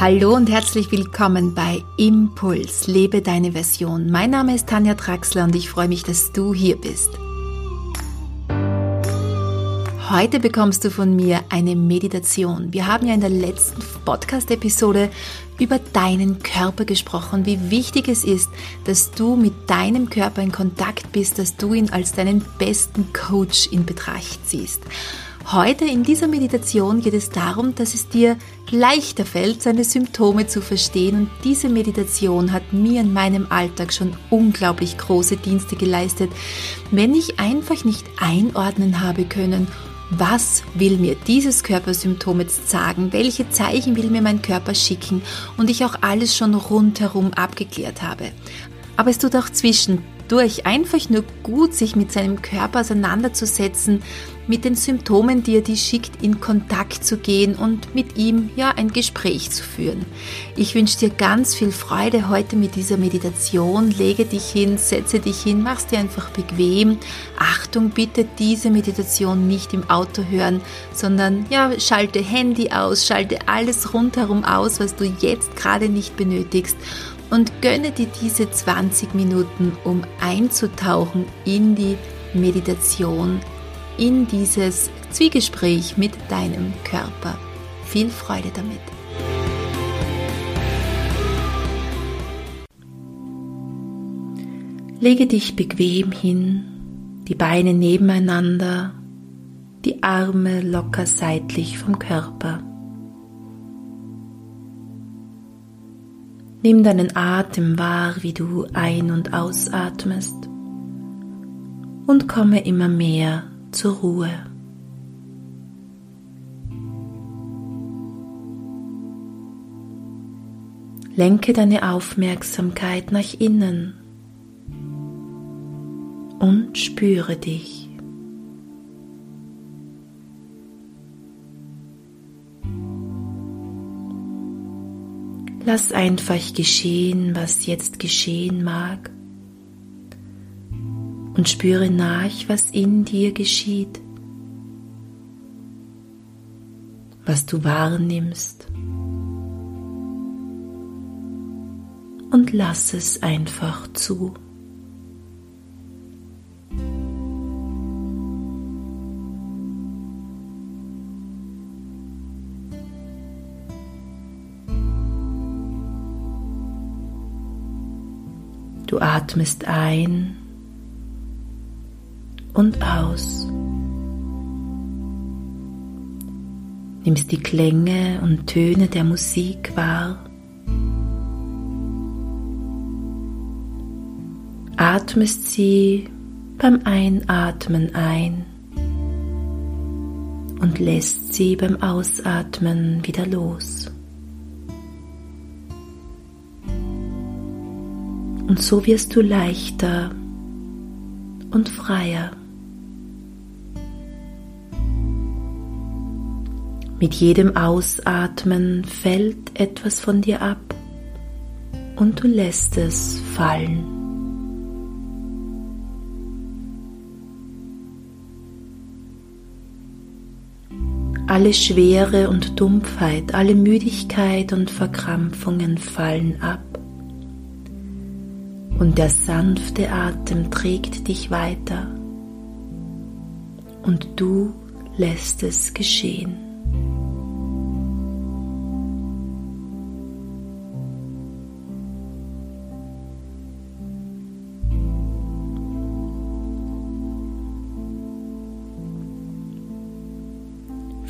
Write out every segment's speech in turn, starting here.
Hallo und herzlich willkommen bei Impuls, lebe deine Version. Mein Name ist Tanja Traxler und ich freue mich, dass du hier bist. Heute bekommst du von mir eine Meditation. Wir haben ja in der letzten Podcast-Episode über deinen Körper gesprochen, wie wichtig es ist, dass du mit deinem Körper in Kontakt bist, dass du ihn als deinen besten Coach in Betracht ziehst. Heute in dieser Meditation geht es darum, dass es dir leichter fällt, seine Symptome zu verstehen. Und diese Meditation hat mir in meinem Alltag schon unglaublich große Dienste geleistet, wenn ich einfach nicht einordnen habe können, was will mir dieses Körpersymptom jetzt sagen, welche Zeichen will mir mein Körper schicken? Und ich auch alles schon rundherum abgeklärt habe. Aber es tut auch zwischen durch einfach nur gut, sich mit seinem Körper auseinanderzusetzen, mit den Symptomen, die er dir schickt, in Kontakt zu gehen und mit ihm ja ein Gespräch zu führen. Ich wünsche dir ganz viel Freude heute mit dieser Meditation. Lege dich hin, setze dich hin, mach's dir einfach bequem. Achtung, bitte diese Meditation nicht im Auto hören, sondern ja, schalte Handy aus, schalte alles rundherum aus, was du jetzt gerade nicht benötigst und gönne dir diese 20 Minuten, um einzutauchen in die Meditation, in dieses Zwiegespräch mit deinem Körper. Viel Freude damit. Lege dich bequem hin, die Beine nebeneinander, die Arme locker seitlich vom Körper. Nimm deinen Atem wahr, wie du ein- und ausatmest und komme immer mehr zur Ruhe. Lenke deine Aufmerksamkeit nach innen und spüre dich. Lass einfach geschehen, was jetzt geschehen mag. Und spüre nach, was in dir geschieht, was du wahrnimmst. Und lass es einfach zu. Du atmest ein und aus. Nimmst die Klänge und Töne der Musik wahr. Atmest sie beim Einatmen ein und lässt sie beim Ausatmen wieder los. Und so wirst du leichter und freier. Mit jedem Ausatmen fällt etwas von dir ab und du lässt es fallen. Alle Schwere und Dumpfheit, alle Müdigkeit und Verkrampfungen fallen ab und der sanfte Atem trägt dich weiter und du lässt es geschehen.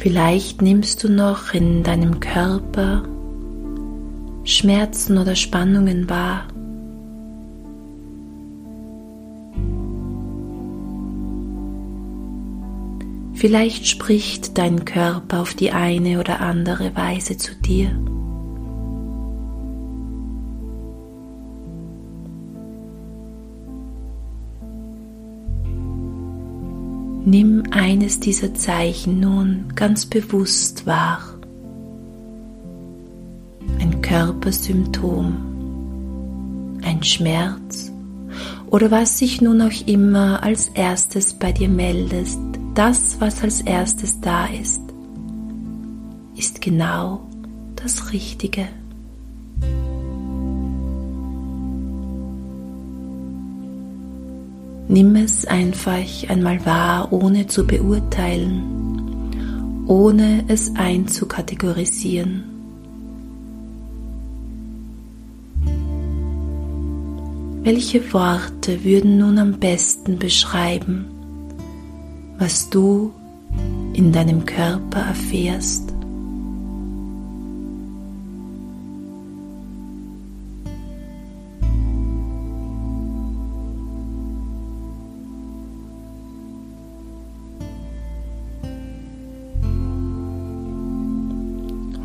Vielleicht nimmst du noch in deinem Körper Schmerzen oder Spannungen wahr. Vielleicht spricht dein Körper auf die eine oder andere Weise zu dir. Nimm eines dieser Zeichen nun ganz bewusst wahr. Ein Körpersymptom, ein Schmerz oder was sich nun auch immer als erstes bei dir meldest das, was als erstes da ist, ist genau das Richtige. Nimm es einfach einmal wahr, ohne zu beurteilen, ohne es einzukategorisieren. Welche Worte würden nun am besten beschreiben, was du in deinem Körper erfährst?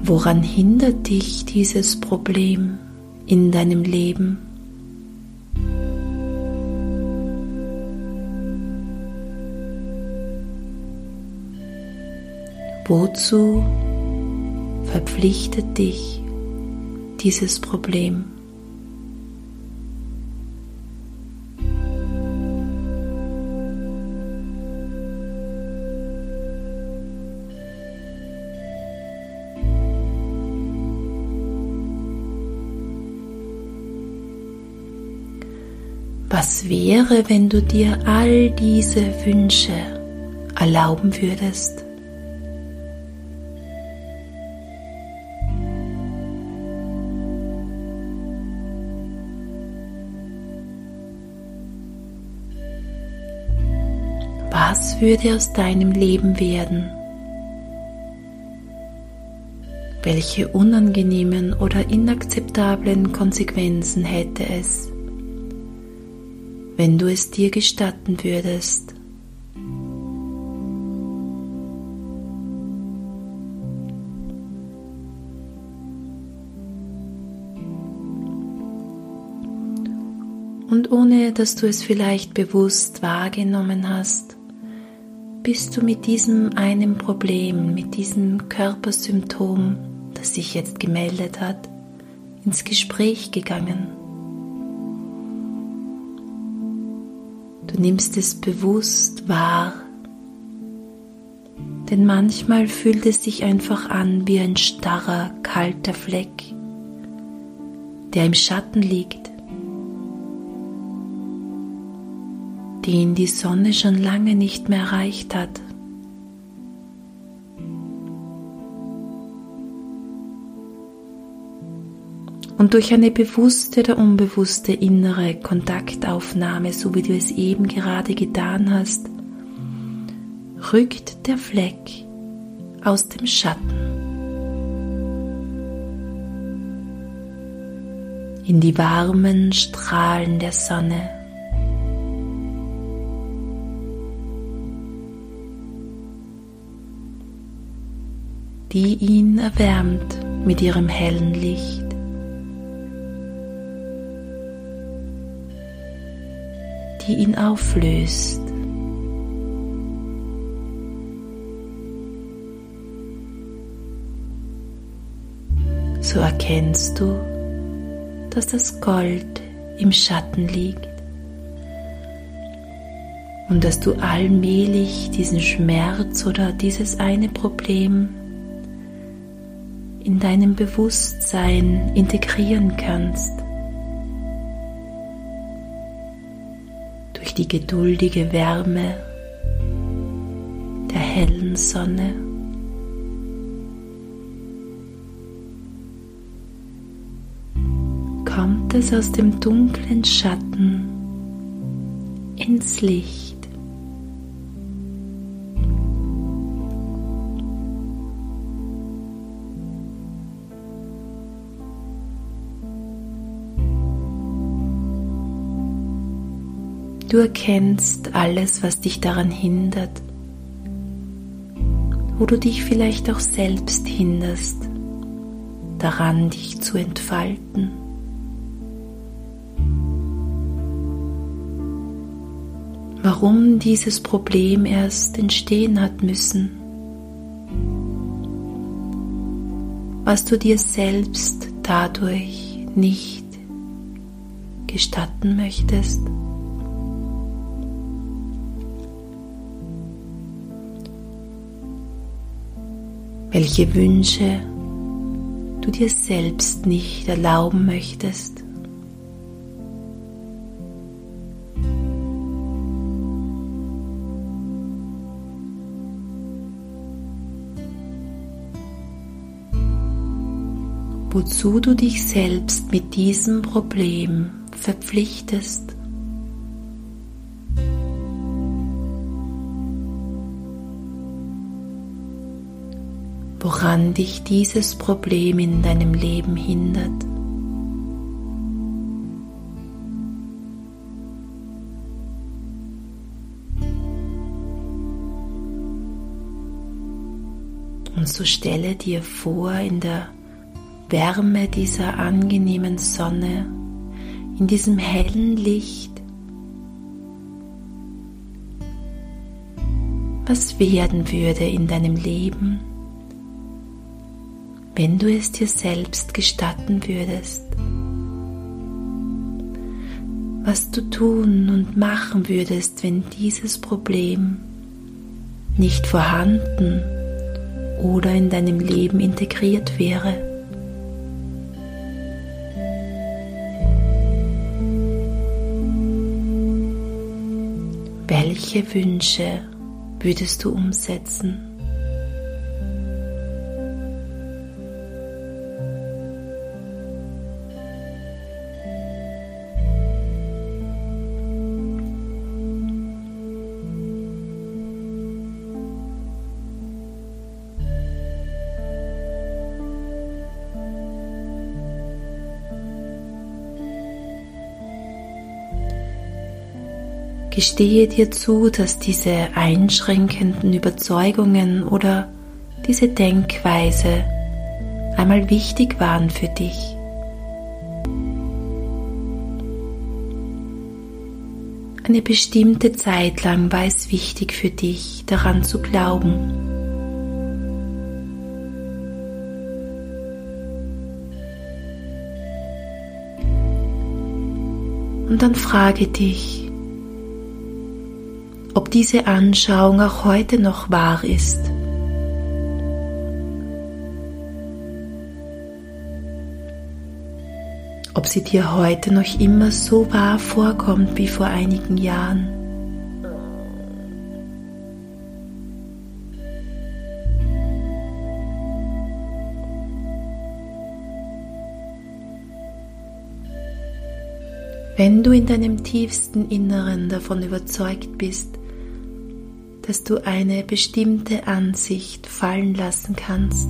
Woran hindert dich dieses Problem in deinem Leben? Wozu verpflichtet dich dieses Problem? Was wäre, wenn du dir all diese Wünsche erlauben würdest? Was würde aus deinem Leben werden? Welche unangenehmen oder inakzeptablen Konsequenzen hätte es? Wenn du es dir gestatten würdest. Und ohne dass du es vielleicht bewusst wahrgenommen hast, bist du mit diesem einen Problem, mit diesem Körpersymptom, das sich jetzt gemeldet hat, ins Gespräch gegangen. Du nimmst es bewusst wahr, denn manchmal fühlt es sich einfach an wie ein starrer, kalter Fleck, der im Schatten liegt, den die Sonne schon lange nicht mehr erreicht hat. Und durch eine bewusste oder unbewusste innere Kontaktaufnahme, so wie du es eben gerade getan hast, rückt der Fleck aus dem Schatten in die warmen Strahlen der Sonne. die ihn erwärmt mit ihrem hellen Licht. Die ihn auflöst. So erkennst du, dass das Gold im Schatten liegt und dass du allmählich diesen Schmerz oder dieses eine Problem in deinem Bewusstsein integrieren kannst. Die geduldige Wärme der hellen Sonne. Kommt es aus dem dunklen Schatten ins Licht. Du erkennst alles, was dich daran hindert, wo du dich vielleicht auch selbst hinderst, daran dich zu entfalten. Warum dieses Problem erst entstehen hat müssen. Was du dir selbst dadurch nicht gestatten möchtest. welche Wünsche du dir selbst nicht erlauben möchtest. wozu du dich selbst mit diesem Problem verpflichtest. Woran dich dieses Problem in deinem Leben hindert. Und so stelle dir vor, in der Wärme dieser angenehmen Sonne, in diesem hellen Licht, was werden würde in deinem Leben, wenn du es dir selbst gestatten würdest, was du tun und machen würdest, wenn dieses Problem nicht vorhanden oder in deinem Leben integriert wäre. Welche Wünsche würdest du umsetzen? Gestehe dir zu, dass diese einschränkenden Überzeugungen oder diese Denkweise einmal wichtig waren für dich. Eine bestimmte Zeit lang war es wichtig für dich, daran zu glauben. Und dann frage dich, ob diese Anschauung auch heute noch wahr ist. Ob sie dir heute noch immer so wahr vorkommt wie vor einigen Jahren. Wenn du in deinem tiefsten Inneren davon überzeugt bist, dass du eine bestimmte Ansicht fallen lassen kannst,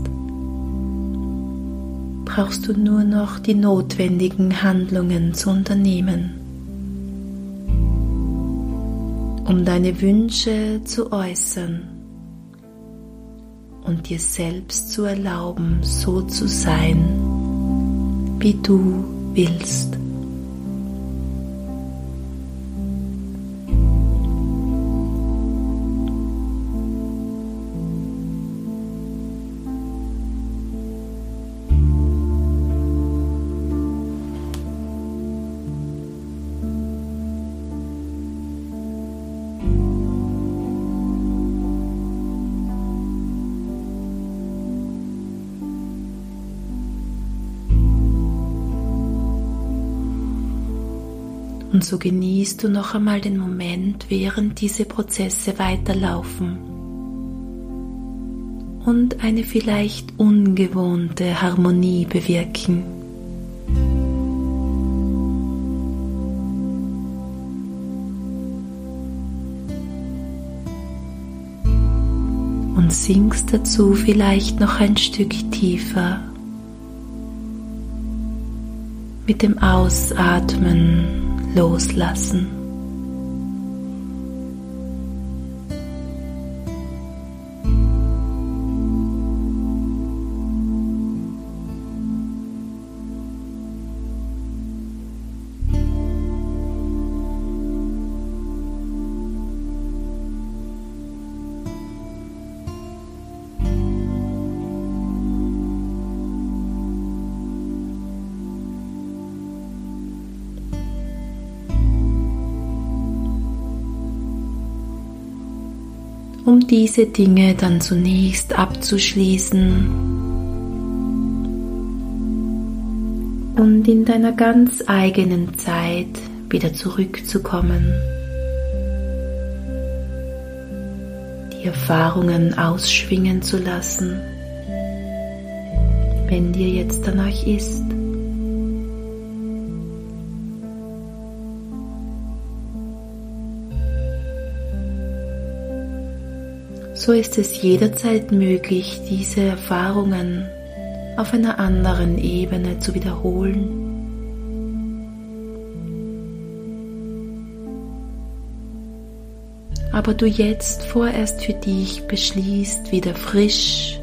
brauchst du nur noch die notwendigen Handlungen zu unternehmen, um deine Wünsche zu äußern und dir selbst zu erlauben, so zu sein, wie du willst. Und so genießt du noch einmal den Moment, während diese Prozesse weiterlaufen und eine vielleicht ungewohnte Harmonie bewirken. Und sinkst dazu vielleicht noch ein Stück tiefer mit dem Ausatmen loslassen. Um diese Dinge dann zunächst abzuschließen und in deiner ganz eigenen Zeit wieder zurückzukommen, die Erfahrungen ausschwingen zu lassen wenn dir jetzt danach ist. So ist es jederzeit möglich, diese Erfahrungen auf einer anderen Ebene zu wiederholen. aber du jetzt vorerst für dich beschließt, wieder frisch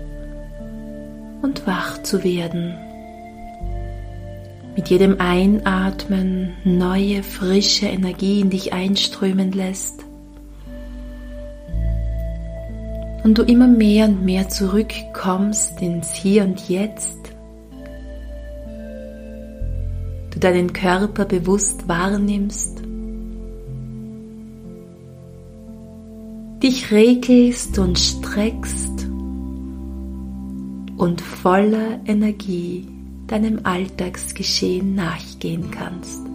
und wach zu werden. Mit jedem Einatmen neue, frische Energie in dich einströmen lässt und du immer mehr und mehr zurückkommst ins Hier und Jetzt, du deinen Körper bewusst wahrnimmst dich regelst und streckst und voller Energie deinem Alltagsgeschehen nachgehen kannst.